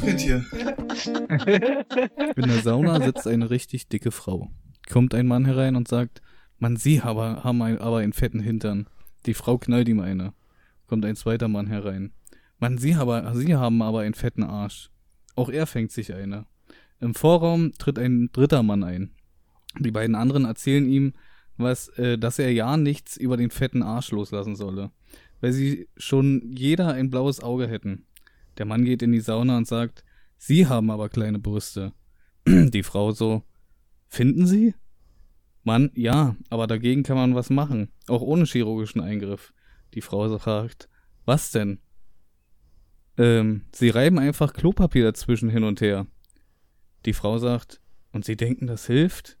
Hier. In der Sauna sitzt eine richtig dicke Frau. Kommt ein Mann herein und sagt, Mann, Sie aber, haben ein, aber einen fetten Hintern. Die Frau knallt ihm eine. Kommt ein zweiter Mann herein. Mann, Sie, aber, Sie haben aber einen fetten Arsch. Auch er fängt sich eine. Im Vorraum tritt ein dritter Mann ein. Die beiden anderen erzählen ihm, was, äh, dass er ja nichts über den fetten Arsch loslassen solle, weil sie schon jeder ein blaues Auge hätten. Der Mann geht in die Sauna und sagt, Sie haben aber kleine Brüste. Die Frau so, finden Sie? Mann, ja, aber dagegen kann man was machen, auch ohne chirurgischen Eingriff. Die Frau so fragt, was denn? Ähm, Sie reiben einfach Klopapier dazwischen hin und her. Die Frau sagt, und Sie denken, das hilft?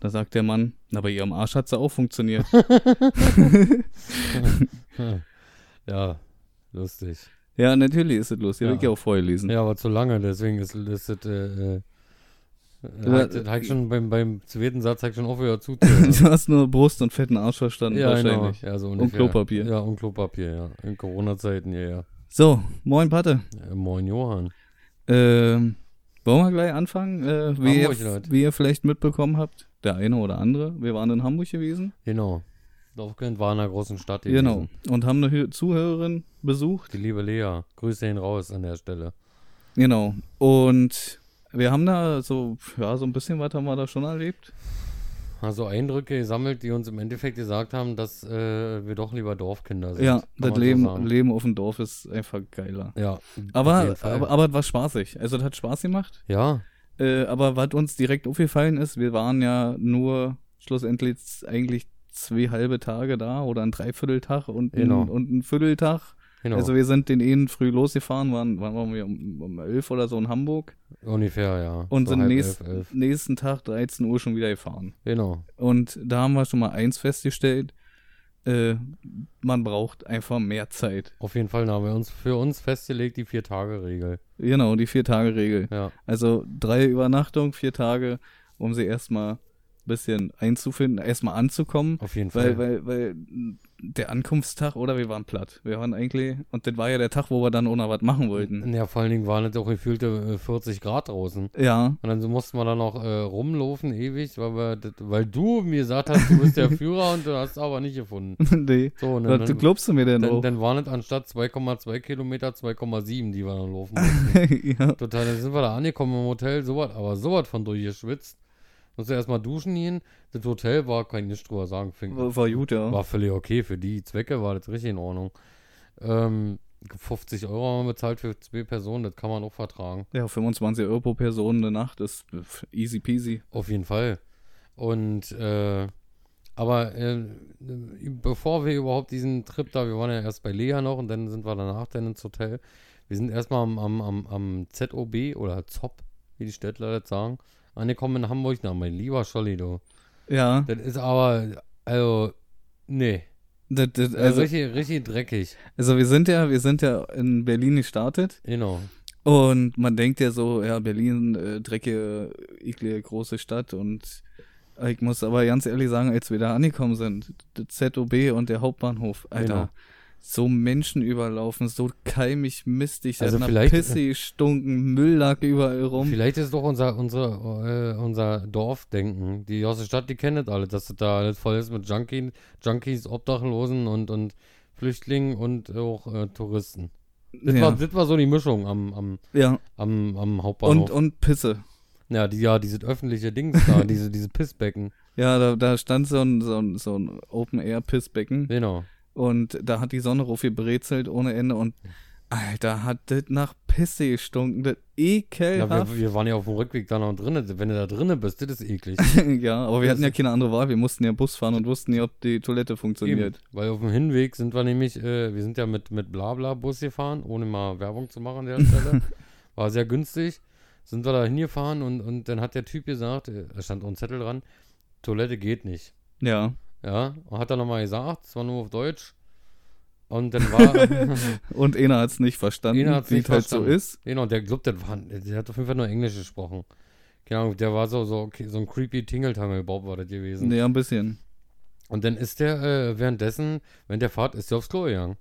Da sagt der Mann, na, bei Ihrem Arsch hat's ja auch funktioniert. ja, lustig. Ja, natürlich ist es lustig, Ja. hab ich auch vorher lesen. Ja, aber zu lange, deswegen ist, ist es, äh, äh, Ja, halt schon beim, beim zweiten Satz halt schon aufgehört zu. Du hast nur Brust und fetten Arsch verstanden, ja, genau. wahrscheinlich. Ja, so Und. Klopapier. Ja, und Klopapier, ja. In Corona-Zeiten, ja, ja. So, moin Patte. Äh, moin Johann. Ähm, wollen wir gleich anfangen? Äh, wie, ihr, Hamburg, Leute. wie ihr vielleicht mitbekommen habt, der eine oder andere, wir waren in Hamburg gewesen. Genau. Dorfkind war in einer großen Stadt gewesen. Genau. Und haben eine Hö- Zuhörerin besucht. Die liebe Lea. Grüße ihn raus an der Stelle. Genau. Und wir haben da so, ja, so ein bisschen was haben wir da schon erlebt. Also Eindrücke gesammelt, die uns im Endeffekt gesagt haben, dass äh, wir doch lieber Dorfkinder sind. ja, das man so Leben. Leben auf dem Dorf ist einfach geiler. Ja. Aber, aber, aber es war spaßig. Also, das hat Spaß gemacht. ja, Äh, aber was uns direkt aufgefallen ist, wir waren ja nur schlussendlich eigentlich zwei halbe Tage da oder ein Dreivierteltag und, ein, Genau. und ein Vierteltag. genau. Also wir sind den einen früh losgefahren, waren, waren wir um, um elf oder so in Hamburg Ungefähr, ja. und So sind nächst, elf, elf. nächsten Tag 13 Uhr schon wieder gefahren. Genau. Und da haben wir schon mal eins festgestellt, äh, man braucht einfach mehr Zeit. Auf jeden Fall haben wir uns für uns festgelegt, die Vier-Tage-Regel. Genau, die Vier-Tage-Regel. Ja. Also drei Übernachtungen, vier Tage, um sie erstmal ein bisschen einzufinden, erstmal anzukommen. Auf jeden Weil, Fall. weil, weil der Ankunftstag, oder wir waren platt. Wir waren eigentlich, und das war ja der Tag, wo wir dann ohne was machen wollten. Ja, vor allen Dingen waren es auch gefühlte äh, 40 Grad draußen. Ja, Und dann so mussten wir dann noch äh, rumlaufen ewig, weil, wir, das, weil du mir gesagt hast, du bist der Führer und du hast es aber nicht gefunden. nee. So, und Was dann, du glaubst du mir denn dann, auch? dann waren es anstatt 2,2 Kilometer 2,7, die wir dann laufen mussten. ja. Total, dann sind wir da angekommen im Hotel, sowas, aber sowas von durchgeschwitzt. Musst du erstmal duschen gehen. Das Hotel war, kann ich nicht drüber sagen, fing, War, war gut, ja. war völlig okay. Für die Zwecke war das richtig in Ordnung. Ähm, 50 Euro haben wir bezahlt für zwei Personen, das kann man auch vertragen. Ja, 25 Euro pro Person eine Nacht ist easy peasy. Auf jeden Fall. Und, äh, aber äh, bevor wir überhaupt diesen Trip da, wir waren ja erst bei Lea noch und dann sind wir danach dann ins Hotel. Wir sind erstmal am, am, am, am ZOB oder ZOP, wie die Städtler das sagen, angekommen in Hamburg. Na, mein lieber Scholli, du. Ja, Das ist aber, also, nee. das, das, Also, also, richtig, richtig dreckig. also wir sind ja, wir sind ja in Berlin gestartet Genau. und man denkt ja so, ja, Berlin, äh, dreckige, eklige, große Stadt und ich muss aber ganz ehrlich sagen, als wir da angekommen sind, das ZOB und der Hauptbahnhof, Alter, Genau. So Menschen überlaufen, so keimig, mistig, Also nach vielleicht- Pisse gestunken, Müll lag überall rum. Vielleicht ist doch unser, unser, äh, unser Dorfdenken. Die aus der Stadt, die kennen das alle, dass das da alles voll ist mit Junkies, Junkies Obdachlosen und, und Flüchtlingen und auch äh, Touristen. Das, Ja. war, das war so die Mischung am, am, Ja, am, am und, Hauptbahnhof. und Pisse. ja, die, ja, dieses öffentliche Dings da, diese, diese Pissbecken. Ja, da, da stand so ein, so ein, so ein Open-Air-Pissbecken Genau. Und da hat die Sonne rauf gebrezelt ohne Ende und Alter, hat das nach Pisse gestunken, das Ja, ekelhaft. wir, wir waren ja auf dem Rückweg da noch drinnen. Wenn du da drinnen bist, das ist eklig. Ja, aber wir hatten ja keine andere Wahl, wir mussten ja Bus fahren und wussten ja, ob die Toilette funktioniert. Eben, weil auf dem Hinweg sind wir nämlich, äh, wir sind ja mit, mit Blabla-Bus gefahren, ohne mal Werbung zu machen an der Stelle. War sehr günstig. Sind wir da hingefahren und, und dann hat der Typ gesagt, äh, da stand auch ein Zettel dran, Toilette geht nicht. Ja. Ja, und hat er nochmal gesagt, es war nur auf Deutsch. Und dann war, Und einer hat es nicht verstanden, hat's wie es halt so ist. genau, der glaubt, der, war, der hat auf jeden Fall nur Englisch gesprochen. Keine Ahnung, der war so, so, okay, so ein creepy Tingeltangel-Bob war das gewesen. Ja, ein bisschen. Und dann ist der äh, währenddessen, während der Fahrt, ist der aufs Klo gegangen.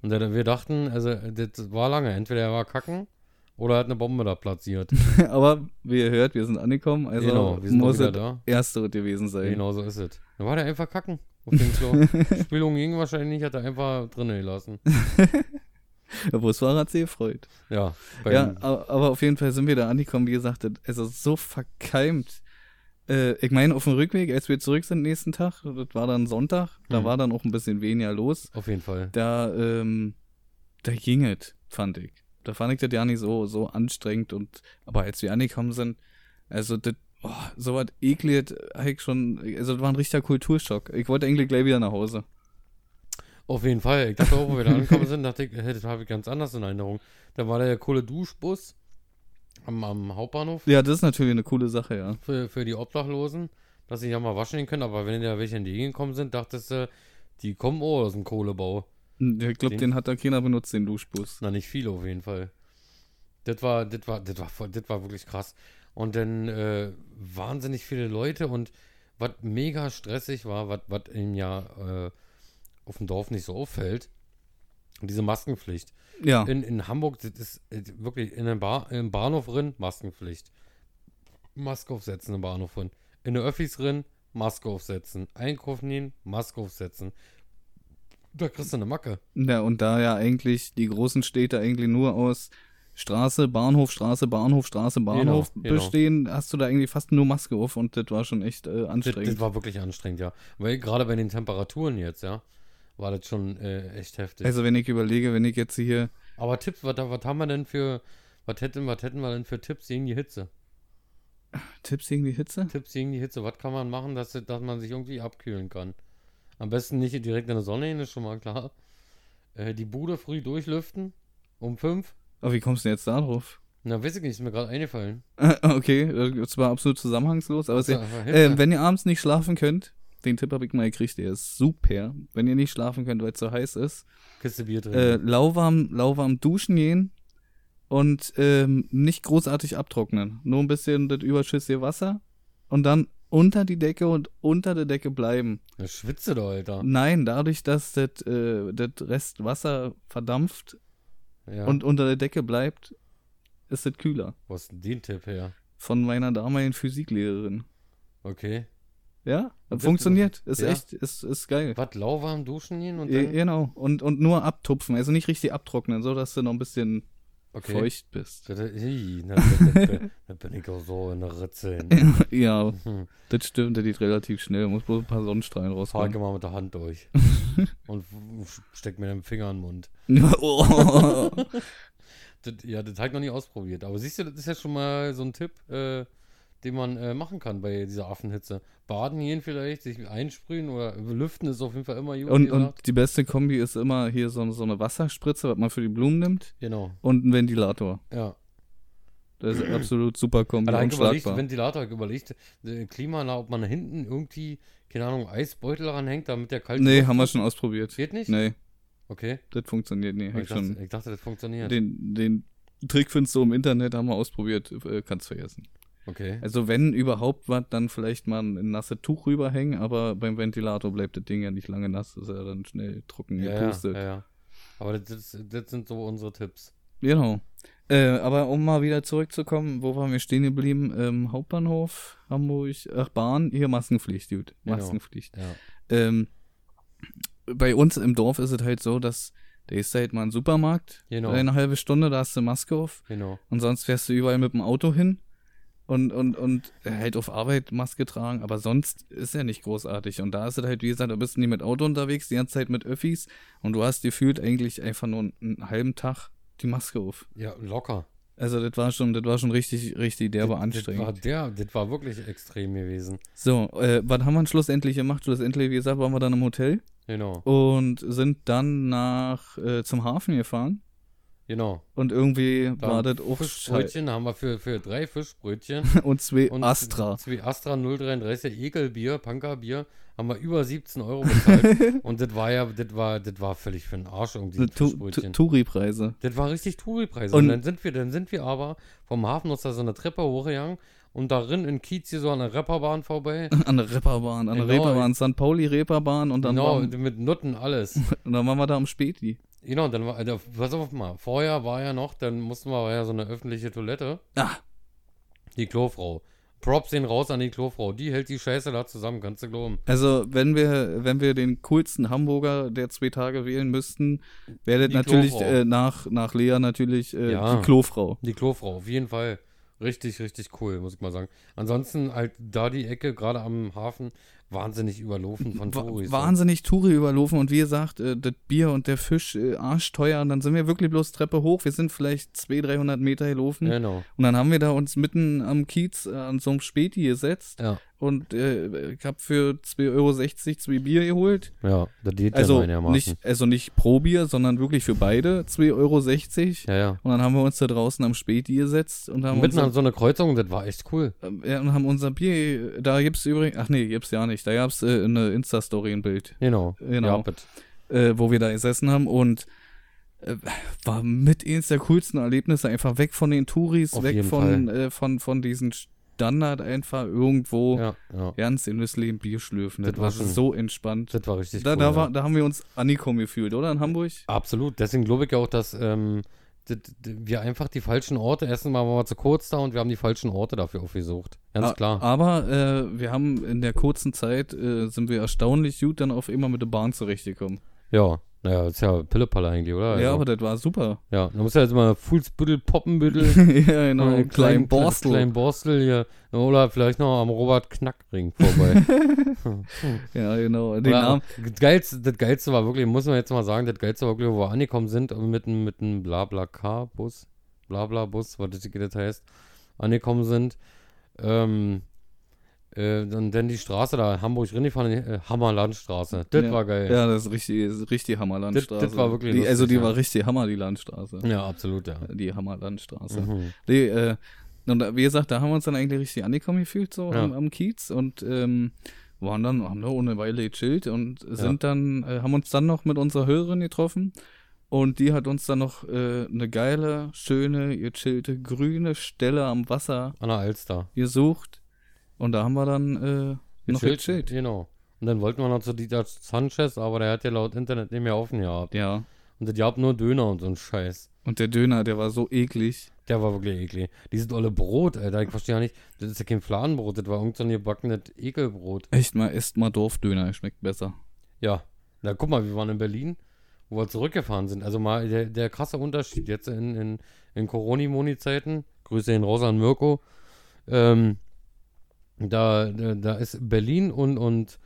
Und dann, wir dachten, also das war lange, entweder er war kacken Oder er hat eine Bombe da platziert. Aber wie ihr hört, wir sind angekommen, also genau, wir sind muss es da. erste gewesen sein. Genau so ist es. Dann war der einfach kacken auf dem Klo. Spülung ging wahrscheinlich nicht, hat er einfach drinnen gelassen. Der Busfahrer hat sich gefreut. Ja, Ja, aber, auf jeden Fall sind wir da angekommen, wie gesagt, es ist so verkeimt. Äh, ich meine, auf dem Rückweg, als wir zurück sind nächsten Tag, das war dann Sonntag, da Mhm. war dann auch ein bisschen weniger los. auf jeden Fall. Da, ähm, da ging es, fand ich. Da fand ich das ja nicht so, so anstrengend und, aber als wir angekommen sind, also das, oh, so was eklig, hab ich schon, also das war ein richtiger Kulturschock. Ich wollte eigentlich gleich wieder nach Hause. Auf jeden Fall. Ich dachte auch, wo wir da angekommen sind, dachte ich, hey, das habe ich ganz anders in Erinnerung. Da war der coole Duschbus am, am Hauptbahnhof Ja, das ist natürlich eine coole Sache, ja. für, für die Obdachlosen, dass sie ja mal waschen gehen können. Aber wenn da welche in die Gegend gekommen sind, dachtest du, die kommen auch aus dem Kohlebau. Ich glaube, Den- den hat da keiner benutzt, den Duschbus. Na, nicht viele auf jeden Fall. Das war, das war, das war, voll- das war wirklich krass. Und dann äh, wahnsinnig viele Leute und was mega stressig war, was im Jahr äh, auf dem Dorf nicht so auffällt, diese Maskenpflicht. Ja. In, in Hamburg, das ist wirklich in einem Bar, im Bahnhof drin, Maskenpflicht. Maske aufsetzen im Bahnhof drin. In der Öffis drin, Maske aufsetzen. Einkaufen gehen, Maske aufsetzen. Da kriegst du eine Macke. Ja, und da ja eigentlich die großen Städte eigentlich nur aus Straße, Bahnhof, Straße, Bahnhof, Straße, Bahnhof genau. bestehen, hast du da irgendwie fast nur Maske auf und das war schon echt äh, Das, anstrengend. das war wirklich anstrengend, ja. Weil gerade bei den Temperaturen jetzt, ja, war das schon äh, echt heftig. also wenn ich überlege, wenn ich jetzt hier, Aber Tipps, was, was haben wir denn für, was hätten, was hätten wir denn für Tipps gegen die Hitze? Tipps gegen die Hitze? Tipps gegen die Hitze, was kann man machen, dass, dass man sich irgendwie abkühlen kann? Am besten nicht direkt in der Sonne hin, ist schon mal klar. Äh, die Bude früh durchlüften, um fünf. Aber wie kommst du denn jetzt da drauf? Na, weiß ich nicht, ist mir gerade eingefallen. okay, das war absolut zusammenhangslos, aber ja, äh, wenn ihr abends nicht schlafen könnt, den Tipp habe ich mal gekriegt, der ist super. Wenn ihr nicht schlafen könnt, weil es so heiß ist, Kiste Bier drin. äh, lauwarm, lauwarm duschen gehen und ähm, nicht großartig abtrocknen. Nur ein bisschen das überschüssige Wasser und dann unter die Decke und unter der Decke bleiben. Na, schwitze doch, Alter. Nein, dadurch, dass das äh, das Rest Wasser verdampft Ja. und unter der Decke bleibt, ist es kühler. Wo ist denn den Tipp her? Von meiner damaligen Physiklehrerin. Okay. Ja, das- funktioniert. Ist ja. echt, ist, ist geil. Was, lauwarm duschen gehen und dann? genau. Und, und nur abtupfen, also nicht richtig abtrocknen, so dass du noch ein bisschen Okay. feucht bist. Das, das, das, das bin ich auch so in der Ritze. hin. ja, Hm. das stimmt, der geht relativ schnell. Muss bloß ein paar Sonnenstrahlen rauskommen. immer mit der Hand durch. und steck mir den Finger in den Mund. oh. Das, ja, das habe ich noch nie ausprobiert. Aber siehst du, das ist ja schon mal so ein Tipp, äh, den man äh, machen kann bei dieser Affenhitze. Baden gehen vielleicht, sich einsprühen oder lüften ist auf jeden Fall immer gut. und, und die beste Kombi ist immer hier so, so eine Wasserspritze, was man für die Blumen nimmt, genau, und ein Ventilator. ja. Das ist absolut super Kombi, ich überlegt. Ventilator, überlegt, äh, Klimaanlage, ob man hinten irgendwie, keine Ahnung, Eisbeutel ranhängt, damit der kalte Nee, haben wir schon ausprobiert. Geht nicht? Nee, Okay. das funktioniert nicht. Hab Ich schon dachte, ich dachte, das funktioniert. den, den Trick findest du im Internet, haben wir ausprobiert, äh, kannst vergessen. Okay. Also wenn überhaupt was, dann vielleicht mal ein nasses Tuch rüberhängen, aber beim Ventilator bleibt das Ding ja nicht lange nass, ist ja dann schnell trocken Ja, ja, gepustet. ja, ja. Aber das, das, sind so unsere Tipps. Genau. Äh, aber um mal wieder zurückzukommen, wo waren wir stehen geblieben? Ähm, Hauptbahnhof, Hamburg, ach Bahn, hier Maskenpflicht, gut. Genau. Maskenpflicht. Ja. Ähm, bei uns im Dorf ist es halt so, dass da ist halt mal ein Supermarkt, Genau. eine halbe Stunde, da hast du Maske auf Genau. und sonst fährst du überall mit dem Auto hin und, und, und halt auf Arbeit Maske tragen, aber sonst ist ja nicht großartig. Und da ist es halt, wie gesagt, da bist du nie mit Auto unterwegs, die ganze Zeit mit Öffis und du hast gefühlt eigentlich einfach nur einen, einen halben Tag die Maske auf. Ja, locker. Also das war schon, das war schon richtig, richtig derbe Das- anstrengend. Das war, der, das war wirklich extrem gewesen. So, äh, was haben wir schlussendlich gemacht? Schlussendlich, wie gesagt, waren wir dann im Hotel Genau. und sind dann nach äh, zum Hafen gefahren. Genau. Und irgendwie Da war das auch. Fischbrötchen haben wir für, für drei Fischbrötchen. Und zwei Und Astra. Zwei Astra 033 Ekelbier, Punkerbier, haben wir über 17 Euro bezahlt. und das war ja, das war, das war völlig für den Arsch irgendwie. Fischbrötchen. Touri-Preise. Das war richtig Touri-Preise. Und- Und, dann sind wir, dann sind wir aber vom Hafen aus da so eine Treppe hochgegangen und darin in Kiez hier so an der Rapperbahn vorbei. An der Reeperbahn, an der Genau. Reeperbahn, St. Pauli Reeperbahn und dann, genau, mit Nutten alles. und dann waren wir da am Späti. Genau, dann war, also, pass auf mal, vorher war ja noch, dann mussten wir ja so eine öffentliche Toilette. Ah. Die Klofrau. Props den raus an die Klofrau. Die hält die Scheiße da zusammen, kannst du glauben. Also, wenn wir, wenn wir den coolsten Hamburger der zwei Tage wählen müssten, wäre das natürlich äh, nach, nach Lea natürlich äh, Ja. die Klofrau. Die Klofrau, auf jeden Fall. Richtig, richtig cool, muss ich mal sagen. Ansonsten halt da die Ecke, gerade am Hafen, wahnsinnig überlaufen von Touris. Wahnsinnig Touri überlaufen und wie gesagt, äh, das Bier und der Fisch äh, arschteuer und dann sind wir wirklich bloß Treppe hoch. Wir sind vielleicht 200, 300 Meter gelaufen Genau. und dann haben wir da uns mitten am Kiez äh, an so einem Späti gesetzt Ja. und äh, ich habe für 2,60 Euro zwei Bier geholt. Ja, das geht Also ja nicht, also nicht pro Bier, sondern wirklich für beide 2,60 Euro. Ja, ja. Und dann haben wir uns da draußen am Späti gesetzt und haben, Mitten unser, an so einer Kreuzung, das war echt cool. äh, ja, und haben unser Bier, da gibt's übrigens, ach nee, gibt's ja nicht, da gab's äh, eine Insta-Story, ein Bild, Genau. Genau. Ja, äh, wo wir da gesessen haben und äh, war mit eins der coolsten Erlebnisse, einfach weg von den Touris, Auf weg von, äh, von, von diesen Standard einfach irgendwo Ja, ja. ganz in das Leben Bier schlürfen. Das, Das war schon- so entspannt. Das war richtig Da, cool. da, ja. war, da haben wir uns angekommen gefühlt, oder? In Hamburg? Absolut. Deswegen glaube ich ja auch, dass ähm, wir einfach die falschen Orte, mal waren wir zu kurz da und wir haben die falschen Orte dafür aufgesucht. Ganz A- klar. Aber äh, wir haben in der kurzen Zeit, äh, sind wir erstaunlich gut dann auf immer mit der Bahn zurechtgekommen. Ja. Naja, ist ja Pillepalle eigentlich, oder? Ja, Also, aber das war super. ja, da muss ja jetzt mal Fuhlsbüttel, Poppenbüttel, ja, genau. äh, Ein kleinen Borstel. Klein Borstel hier. Oder vielleicht noch am Robert Knackring vorbei. Ja, genau. Den Namen. das, Geilste, das Geilste war wirklich, muss man jetzt mal sagen, das Geilste war wirklich, wo wir angekommen sind, mit einem mit einem Blabla-Car-Bus, Blabla-Bus, was das, das heißt, angekommen sind. Ähm, äh, und dann die Straße da, Hamburg reingefahren, äh, Hammerlandstraße. Das Ja. war geil. Ja, das ist richtig, das ist richtig Hammerlandstraße. Das- das war wirklich die, Also die ja. war richtig Hammer, die Landstraße. Ja, absolut, ja. Die Hammerlandstraße. Mhm. Nee, äh, und wie gesagt, da haben wir uns dann eigentlich richtig angekommen gefühlt, so Ja. am, am Kiez und ähm, waren dann, haben da ohne Weile gechillt und sind dann, äh, haben uns dann noch mit unserer Hörerin getroffen und die hat uns dann noch äh, eine geile, schöne, gechillte, grüne Stelle am Wasser An der Alster. gesucht und da haben wir dann äh, noch gechillt. Genau. Und dann wollten wir noch zu Dieter Sanchez, aber der hat ja laut Internet nicht mehr offen gehabt. Ja, Und das gab nur Döner und so ein Scheiß. und der Döner, der war so eklig. Der war wirklich eklig. Dieses olle Brot, Alter, ich verstehe ja nicht. Das ist ja kein Fladenbrot, das war irgend so ein gebackenes Ekelbrot. Echt mal, esst mal Dorfdöner, schmeckt besser. Ja. Na, guck mal, wir waren in Berlin, wo wir zurückgefahren sind. Also mal der, der krasse Unterschied jetzt in, in, in Coroni-Moni-Zeiten. Grüße ihn raus an Mirko. Ähm, da, da, ist Berlin und, und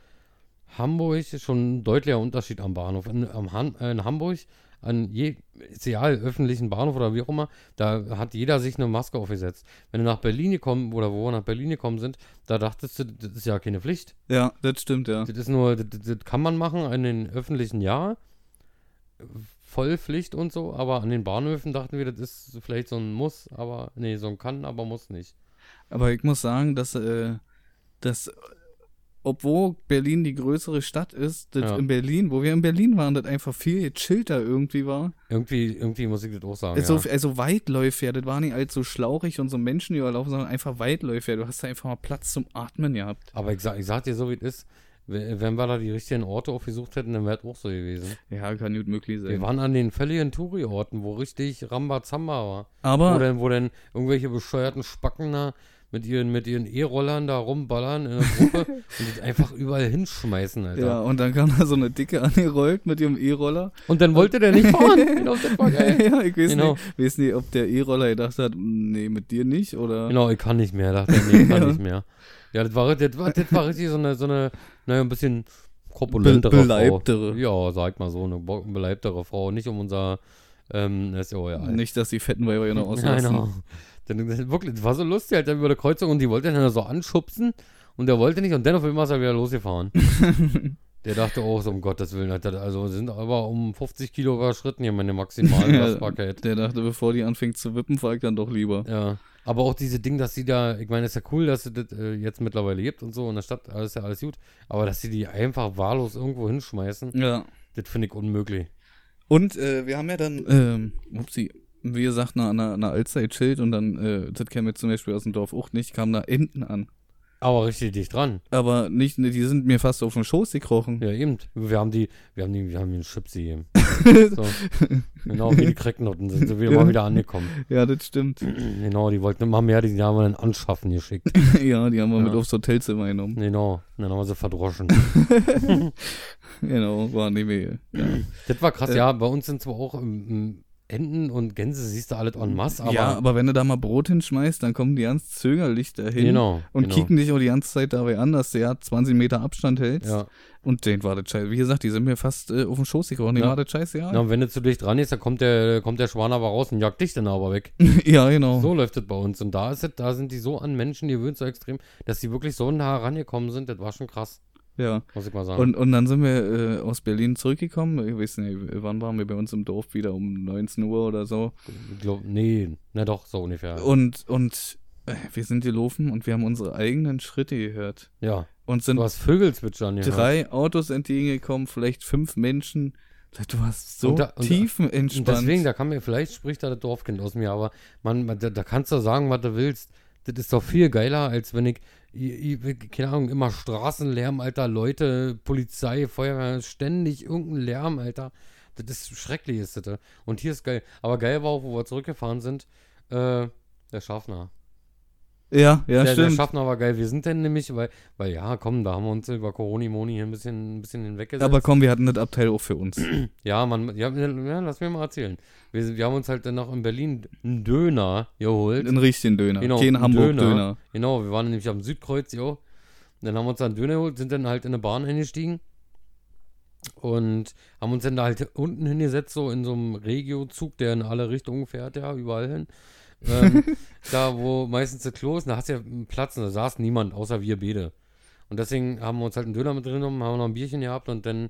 Hamburg schon ein deutlicher Unterschied am Bahnhof. In, am äh, in Hamburg, an je, egal, öffentlichen Bahnhof oder wie auch immer, da hat jeder sich eine Maske aufgesetzt. Wenn du nach Berlin gekommen oder wo wir nach Berlin gekommen sind, da dachtest du, das ist ja keine Pflicht. Ja, das stimmt, ja. Das ist nur, das, das kann man machen in den öffentlichen Jahr. Vollpflicht und so, aber an den Bahnhöfen dachten wir, das ist vielleicht so ein Muss, aber nee, so ein kann, aber muss nicht. Aber ich muss sagen, dass, äh, dass obwohl Berlin die größere Stadt ist, das Ja. in Berlin, wo wir in Berlin waren, das einfach viel chillter irgendwie war. Irgendwie, irgendwie muss ich das auch sagen. Also, ja. also weitläufiger, das war nicht allzu schlauchig und so Menschen überlaufen, sondern einfach weitläufiger. Du hast da einfach mal Platz zum Atmen gehabt. Aber ich sag, ich sag dir so, wie es ist, we- wenn wir da die richtigen Orte aufgesucht hätten, dann wäre es auch so gewesen. Ja, kann gut möglich sein. Wir waren an den völligen Touri-Orten, wo richtig Rambazamba war. Wo Aber denn, wo denn irgendwelche bescheuerten Spacken da mit ihren, mit ihren E-Rollern da rumballern in der Gruppe und die einfach überall hinschmeißen, Alter. ja, und dann kam da so eine Dicke angerollt mit ihrem E-Roller. Und dann wollte der nicht fahren. genau, das war geil. ja, ich weiß, Genau. nicht, weiß nicht, ob der E-Roller gedacht hat, nee, mit dir nicht, oder. Genau, ich kann nicht mehr. Dachte er, nee, ich kann Ja. nicht mehr. Ja, das war, das war, das war richtig so eine, so eine, naja, ein bisschen Be korpulentere beleibtere. Frau. Ja, sag mal so, eine beleibtere Frau. Nicht um unser, ähm, das ist ja. Nicht, dass die fetten Weiber hier noch auslassen. genau. Dann, das, wirklich, das war so lustig, halt, dann über der Kreuzung und die wollte dann so anschubsen und der wollte nicht und dann auf einmal ist er wieder losgefahren. der dachte auch so, um Gottes Willen, Alter, also sind aber um 50 Kilo überschritten hier meine maximale Lastbarkeit. Der dachte, bevor die anfängt zu wippen, ich dann doch lieber. Ja, aber auch diese Ding, dass sie da, ich meine, ist ja cool, dass es das äh, jetzt mittlerweile gibt und so in der Stadt, alles ist ja alles gut, aber dass sie die einfach wahllos irgendwo hinschmeißen, Ja. das finde ich unmöglich. Und äh, wir haben ja dann, ähm, upsie, wie gesagt, nach einer, einer Altzeit chillt und dann, äh, das kennen wir zum Beispiel aus dem Dorf auch nicht, kamen da Enten an. Aber richtig dicht dran. Aber nicht, die sind mir fast auf den Schoß gekrochen. Ja, eben. Wir haben die, wir haben die, wir haben den Chips gegeben. so. Genau, wie die Cracknoten sind sie wieder Ja. mal wieder angekommen. Ja, das stimmt. Genau, die wollten immer mehr, die haben wir dann anschaffen geschickt. ja, die haben wir Ja. mit aufs Hotelzimmer genommen. Genau, dann haben wir sie verdroschen. Genau, war nicht mehr. Ja. Das war krass, Äh. ja, bei uns sind zwar auch ähm, ähm, Enten und Gänse, siehst du alles en masse, aber, ja, aber wenn du da mal Brot hinschmeißt, dann kommen die ganz zögerlich dahin genau, und genau. kicken dich auch die ganze Zeit dabei an, dass du ja 20 Meter Abstand hältst. Ja. Und den war das scheiße. Wie gesagt, die sind mir fast äh, auf den Schoß gekrochen. Den Ja. war das scheiße, ja. Na, und wenn du zu dicht dran ist, dann kommt der, kommt der Schwan aber raus und jagt dich dann aber weg. ja, genau. So läuft es bei uns. Und da ist es, da sind die so an Menschen gewöhnt, so extrem, dass die wirklich so nah rangekommen sind. Das war schon krass, Ja. muss ich mal sagen. Und, und dann sind wir äh, aus Berlin zurückgekommen. Ich weiß nicht, wann waren wir bei uns im Dorf wieder? Um 19 Uhr oder so. Ich glaub, nee, na doch, so ungefähr. Und, und äh, wir sind gelaufen und wir haben unsere eigenen Schritte gehört. ja, Und sind du hast Vögel zwitschern gehört. drei Autos entgegengekommen, vielleicht fünf Menschen. Du warst so Und da- und tiefenentspannt. Und deswegen, da kann mir, vielleicht spricht da das Dorfkind aus mir, aber man, man da, da kannst du sagen, was du willst. Das ist doch viel geiler, als wenn ich, ich, ich keine Ahnung, immer Straßenlärm, Alter, Leute, Polizei, Feuerwehr, ständig irgendein Lärm, Alter. Das ist schrecklich, ist das. Und hier ist geil. Aber geil war auch, wo wir zurückgefahren sind, äh, der Schaffner. Ja, ja, der, der stimmt. Schaffner war geil. Wir sind denn nämlich, weil, weil ja, komm, da haben wir uns über Corona-Moni hier ein bisschen, ein bisschen hinweggesetzt. Aber komm, wir hatten das Abteil auch für uns. Ja, man, ja, ja, lass mir mal erzählen. Wir, wir haben uns halt dann noch in Berlin einen Döner geholt. Einen richtigen Döner. Genau, einen Hamburg-Döner. Genau, wir waren nämlich am Südkreuz, jo. Dann haben wir uns dann einen Döner geholt, sind dann halt in eine Bahn eingestiegen und haben uns dann da halt unten hingesetzt, so in so einem Regiozug, der in alle Richtungen fährt, ja, überall hin. Ähm, da, wo meistens der Klo ist, da hast du ja einen Platz und da saß niemand, außer wir beide. Und deswegen haben wir uns halt einen Döner mit drin genommen, haben noch ein Bierchen gehabt und dann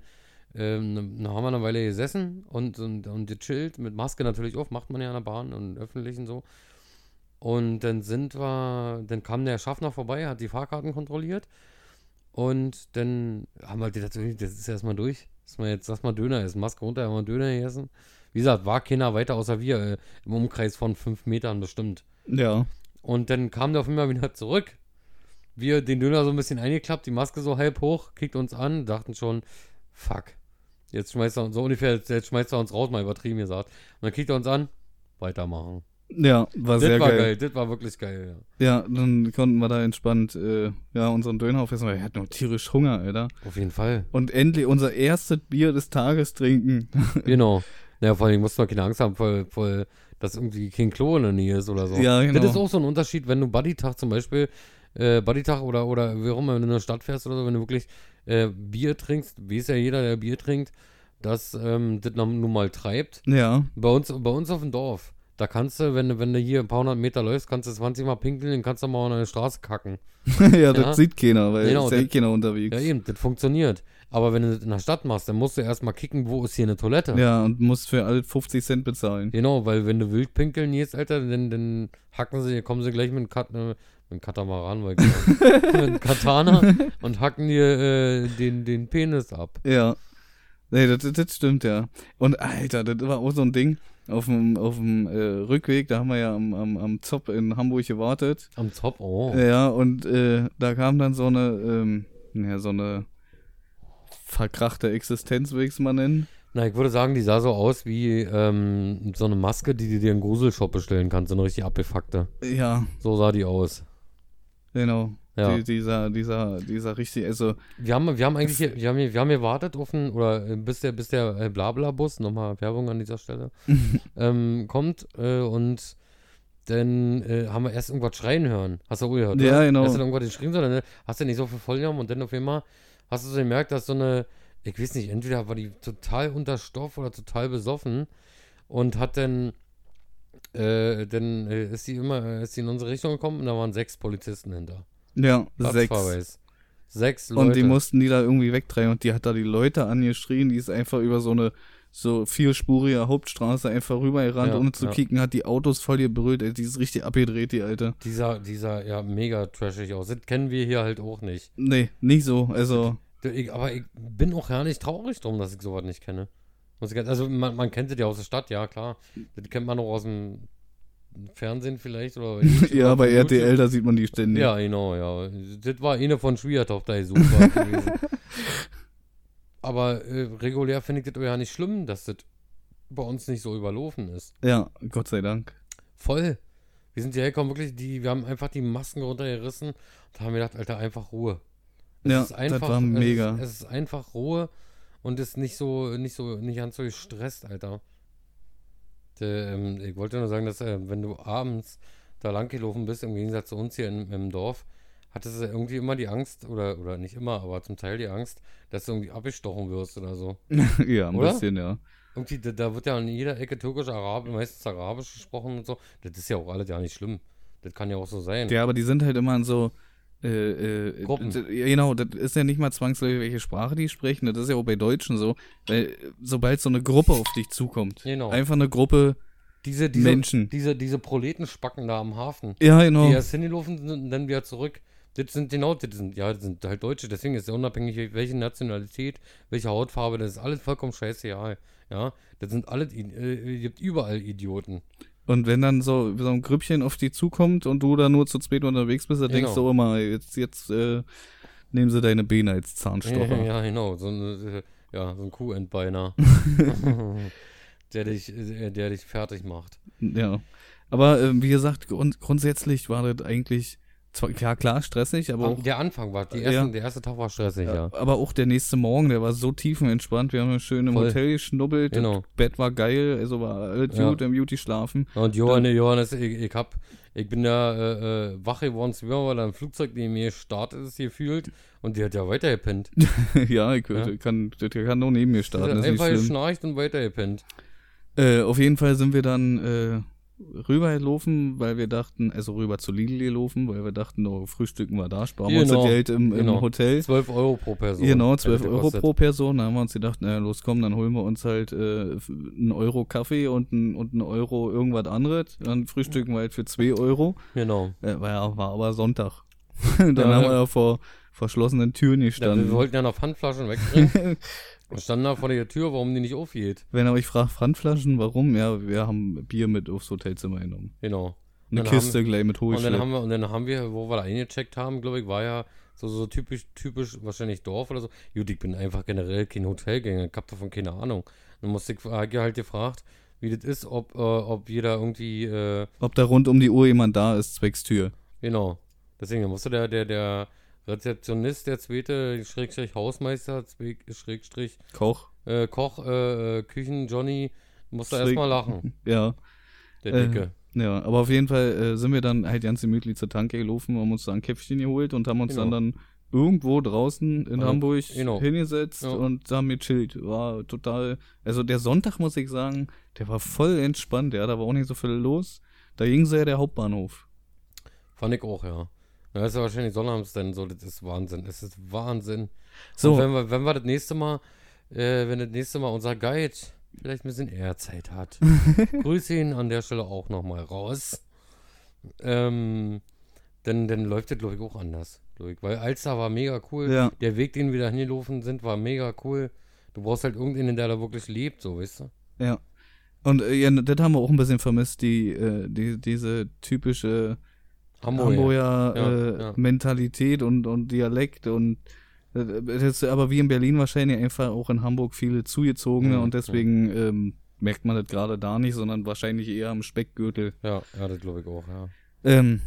ähm, dann haben wir eine Weile gesessen und, und, und gechillt, mit Maske natürlich auf, macht man ja an der Bahn und öffentlich und so. Und dann sind wir, dann kam der Schaffner vorbei, hat die Fahrkarten kontrolliert und dann haben wir gedacht, das ist erstmal durch. Dass wir jetzt erstmal Döner essen, Maske runter, haben wir Döner gegessen. Wie gesagt, war keiner weiter außer wir, äh, im Umkreis von fünf Metern bestimmt. Ja. Und dann kam der auf einmal wieder zurück. Wir den Döner so ein bisschen eingeklappt, die Maske so halb hoch, kickt uns an, dachten schon, fuck. Jetzt schmeißt er uns, so ungefähr, jetzt schmeißt er uns raus, mal übertrieben gesagt. Und dann kickt er uns an, weitermachen. Ja, war Das sehr war geil. geil. das war wirklich geil, ja. Ja, dann konnten wir da entspannt äh, ja, unseren Döner aufessen, weil wir hatten noch tierisch Hunger, Alter. Auf jeden Fall. Und endlich unser erstes Bier des Tages trinken. Genau. Naja, vor allem musst du keine Angst haben, voll, voll, dass irgendwie kein Klo in der Nähe ist oder so. Ja, genau. Das ist auch so ein Unterschied, wenn du Buddy-Tag zum Beispiel, äh, Buddy-Tag oder, oder wie auch immer, wenn du in der Stadt fährst oder so, wenn du wirklich äh, Bier trinkst, wie ist ja jeder, der Bier trinkt, dass ähm, das nun mal treibt. ja, Bei uns, bei uns auf dem Dorf, da kannst du, wenn du, wenn du hier ein paar hundert Meter läufst, kannst du 20 Mal pinkeln, dann kannst du mal an der Straße kacken. ja, das Ja. sieht keiner, weil Genau, ist ja eh das- keiner unterwegs. Ja, eben, das funktioniert. Aber wenn du das in der Stadt machst, dann musst du erstmal kicken, wo ist hier eine Toilette. Ja, und musst für alle 50 Cent bezahlen. Genau, weil wenn du wild pinkeln gehst, Alter, dann, dann hacken sie, kommen sie gleich mit einem Kat äh, mit einem Katamaran, weil ich mit einem Katana und hacken dir äh, den, den Penis ab. Ja. Nee, das, das stimmt, ja. Und Alter, das war auch so ein Ding. Auf dem, auf dem äh, Rückweg, da haben wir ja am, am, am Zop in Hamburg gewartet. Am Top, oh. Ja, und äh, da kam dann so eine, ähm, ja, so eine verkrachte Existenz, will ich es mal nennen. Na, ich würde sagen, die sah so aus wie ähm, so eine Maske, die du dir in Gruselshop bestellen kannst, so eine richtig abgefuckte. Ja, So sah die aus. genau. Ja. Die, dieser, dieser, dieser richtig, also, Wir haben, wir haben eigentlich, hier- wir haben, hier- wir haben gewartet auf einen, oder äh, bis der, bis der äh, Blabla-Bus, nochmal Werbung an dieser Stelle, ähm, kommt äh, und dann äh, haben wir erst irgendwas schreien hören. Hast du auch gehört, Ja, oder? genau. Hast du dann irgendwas geschrien, sondern ne, hast du nicht so viel Vollgenommen und dann auf einmal hast du so gemerkt, dass so eine, ich weiß nicht, entweder war die total unter Stoff oder total besoffen und hat dann, äh, dann äh, ist sie immer, äh, ist sie in unsere Richtung gekommen und da waren sechs Polizisten hinter. ja, sechs. Sechs Leute. Und die mussten die da irgendwie wegdrehen und die hat da die Leute angeschrien, die ist einfach über so eine so vierspurige Hauptstraße einfach rübergerannt, Ja, ohne zu ja. kicken, hat die Autos voll gebrüllt, ey, die ist richtig abgedreht, die Alte. Dieser, dieser, ja, mega trashig aus. Das kennen wir hier halt auch nicht. Nee, nicht so, also, Ich, aber ich bin auch gar nicht traurig drum, dass ich sowas nicht kenne. Also man, man kennt es ja aus der Stadt, ja klar. Das kennt man auch aus dem Fernsehen vielleicht oder ja, bei von YouTube. RTL, da sieht man die ständig. Ja, genau, ja. Das war eine von Schwiegertochter die super gewesen. Aber äh, regulär finde ich das ja nicht schlimm, dass das bei uns nicht so überlaufen ist. Ja, Gott sei Dank. Voll. Wir sind hierher gekommen, wirklich, die, wir haben einfach die Masken runtergerissen und haben gedacht, Alter, einfach Ruhe. Es Ja, ist einfach, das war es mega. Ist, es ist einfach Ruhe und ist nicht so, nicht so, nicht ganz so gestresst, Alter. Ähm, ich wollte nur sagen, dass äh, wenn du abends da lang gelaufen bist, im Gegensatz zu uns hier in, im Dorf, hattest du irgendwie immer die Angst, oder, oder nicht immer, aber zum Teil die Angst, dass du irgendwie abgestochen wirst oder so. ja, ein Oder? bisschen, ja. Irgendwie, da, da wird ja in jeder Ecke türkisch, arabisch, meistens arabisch gesprochen und so. Das ist ja auch alles ja nicht schlimm. Das kann ja auch so sein. Ja, aber die sind halt immer in so. Äh, äh, Gruppen. Genau, das ist ja nicht mal zwangsläufig, welche Sprache die sprechen. Das ist ja auch bei Deutschen so. Weil, sobald so eine Gruppe auf dich zukommt, Genau. einfach eine Gruppe. Diese, diese, Menschen. Diese, diese Proletenspacken da am Hafen, Ja, genau. die erst hingelaufen sind und dann wieder zurück. Das sind genau, das sind, ja, das sind halt Deutsche, deswegen ist ja unabhängig, welche Nationalität, welche Hautfarbe, das ist alles vollkommen scheißegal. Ja, das sind alle, äh, gibt überall Idioten. Und wenn dann so, so ein Grüppchen auf dich zukommt und du da nur zu zweit unterwegs bist, dann Genau. denkst du immer, jetzt, jetzt äh, nehmen sie deine Beine als Zahnstocher. Ja, genau, so, eine, äh, ja, so ein Kuhentbeiner. der, dich, äh, der dich fertig macht. Ja. Aber äh, wie gesagt, grund grundsätzlich war das eigentlich ja, klar stressig, aber auch, der Anfang war, die Ja. ersten, der erste Tag war stressig, ja. aber auch der nächste Morgen, der war so tiefenentspannt. Wir haben ja schön im Voll. Hotel geschnubbelt, Genau. das Bett war geil, also war alles Ja. gut, im Beauty schlafen. Und Johannes, Johannes, ich, ich hab, ich bin da äh, äh, wach geworden, weil ein Flugzeug neben mir gestartet ist, gefühlt, und die hat ja weitergepennt. ja, ich Ja. kann, der kann nur neben mir starten, hat ist nicht einfach geschnarcht und weitergepennt. Äh, auf jeden Fall sind wir dann äh, rübergelaufen, weil wir dachten, also rüber zu Lidl gelaufen, weil wir dachten, oh, frühstücken wir da, sparen wir uns das Genau, Geld im, im genau. Hotel. 12 Euro pro Person. Genau, 12 hätte Euro pro Person. Da haben wir uns gedacht, na los komm, dann holen wir uns halt äh, einen Euro Kaffee und einen, und einen Euro irgendwas anderes. Dann frühstücken wir halt für 2 Euro. Genau. Äh, war, ja, war aber Sonntag. dann Ja, haben ja. wir ja vor verschlossenen Türen Ja, gestanden. wir wollten ja noch Pfandflaschen wegbringen. und standen da vor der Tür, warum die nicht aufgeht. Wenn ihr euch fragt, Pfandflaschen, warum? Ja, wir haben Bier mit aufs Hotelzimmer genommen. Genau. Eine Kiste gleich mit Und dann haben wir, und dann haben wir, wo wir da eingecheckt haben, glaube ich, war ja so, so typisch, typisch wahrscheinlich Dorf oder so. Gut, ich bin einfach generell kein Hotelgänger, ich hab davon keine Ahnung. Dann musste ich halt gefragt, wie das ist, ob, äh, ob jeder irgendwie, äh, Ob da rund um die Uhr jemand da ist, zwecks Tür. genau. Deswegen musste der, der, der Rezeptionist, der zweite, Schrägstrich Hausmeister, Schrägstrich Koch. äh, Koch, äh, äh, Küchen, Johnny, musste erstmal lachen, Ja. der Äh, Dicke. Ja, aber auf jeden Fall äh, sind wir dann halt ganz gemütlich zur Tanke gelaufen, haben uns da ein Käffchen geholt und haben uns Genau. dann dann irgendwo draußen in Ja, Hamburg genau. hingesetzt Ja. und haben gechillt. War total, also der Sonntag muss ich sagen, der war voll entspannt, ja, da war auch nicht so viel los. Da ging sehr der Hauptbahnhof. Fand ich auch, ja. Ja, das ist ja wahrscheinlich Sonnabends denn so, das ist Wahnsinn. Das ist Wahnsinn. So. Und wenn wir, wenn wir das nächste Mal, äh, wenn das nächste Mal unser Guide vielleicht ein bisschen eher Zeit hat, grüße ihn an der Stelle auch nochmal raus. Ähm, dann, dann läuft das, glaube ich, auch anders. ich. Weil Alster war mega cool. Ja. Der Weg, den wir da hingelaufen sind, war mega cool. Du brauchst halt irgendeinen, der da wirklich lebt, so, weißt du? Ja. Und äh, ja, das haben wir auch ein bisschen vermisst, die, äh, die diese typische Hamburg. Hamburger Ja, äh, ja. Mentalität und, und Dialekt und äh, das ist aber wie in Berlin wahrscheinlich einfach auch in Hamburg viele zugezogene Mhm, und deswegen ähm, merkt man das gerade da nicht, sondern wahrscheinlich eher am Speckgürtel. Ja, ja, das glaube ich auch, ja. Ähm,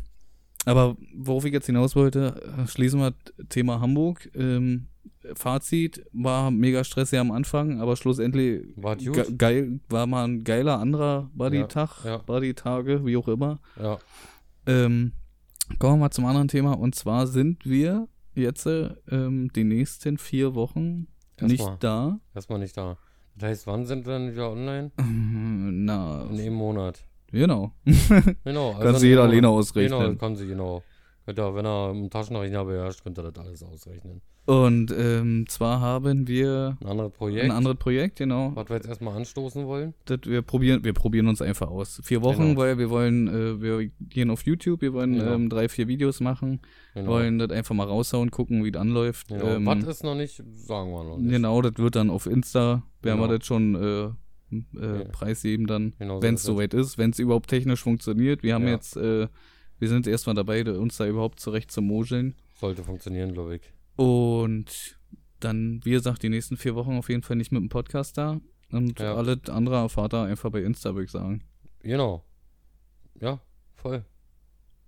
aber worauf ich jetzt hinaus wollte, äh, schließen wir Thema Hamburg. Ähm, Fazit war mega stressig am Anfang, aber schlussendlich War ge geil, war mal ein geiler anderer Buddy-Tag, ja. Buddy-Tage, wie auch immer. Ja. Ähm, kommen wir mal zum anderen Thema. Und zwar sind wir jetzt äh, ähm, die nächsten vier Wochen Erstmal. nicht da. Erstmal nicht da. Das heißt, wann sind wir dann wieder online? Na, In einem Monat. genau. Genau. also Kannst in jeder alleine Monat. ausrechnen. Genau, kann sie, genau. Ihr, wenn er einen Taschenrechner beherrscht, könnt ihr das alles ausrechnen. Und ähm, zwar haben wir Ein anderes Projekt, ein anderes Projekt, genau. was wir jetzt erstmal anstoßen wollen. Das wir probieren, wir probieren uns einfach aus. Vier Wochen, Genau. weil wir wollen, äh, wir gehen auf YouTube, wir wollen Genau. ähm, drei, vier Videos machen, Genau. wollen das einfach mal raushauen, gucken, wie das anläuft. genau. Ähm, was ist noch nicht, sagen wir noch nicht. Genau, das wird dann auf Insta, werden Genau. wir das schon äh, äh, Ja. preisgeben dann, Genau wenn es. soweit ist, wenn es überhaupt technisch funktioniert. Wir haben Ja. jetzt, äh, wir sind erstmal dabei, uns da überhaupt zurecht zu mogeln. Sollte funktionieren, glaube ich. Und dann, wie gesagt, die nächsten vier Wochen auf jeden Fall nicht mit dem Podcast da. Und Ja. alles andere erfahrt ihr einfach bei Insta, würde ich sagen. Genau. Ja, voll.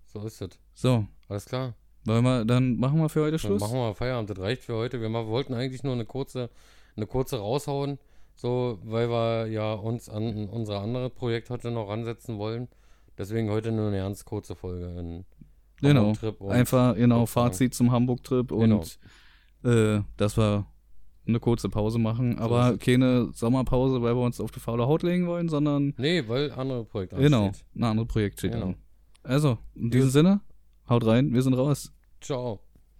So ist es. So, Alles klar. wollen wir, dann machen wir für heute Dann Schluss. machen wir Feierabend. Das reicht für heute. Wir wollten eigentlich nur eine kurze, eine kurze raushauen, so, weil wir ja uns an unser anderes Projekt heute noch ransetzen wollen. Deswegen heute nur eine ganz kurze Folge. Ein Genau. Einfach, genau. Fazit zum Hamburg-Trip und äh, dass wir eine kurze Pause machen, aber es. keine Sommerpause, weil wir uns auf die faule Haut legen wollen, sondern Nee, weil andere Projekte genau, ansteht. ein anderes Projekt steht Genau. an. Also, in diesem Sinne, haut rein, wir sind raus. Ciao.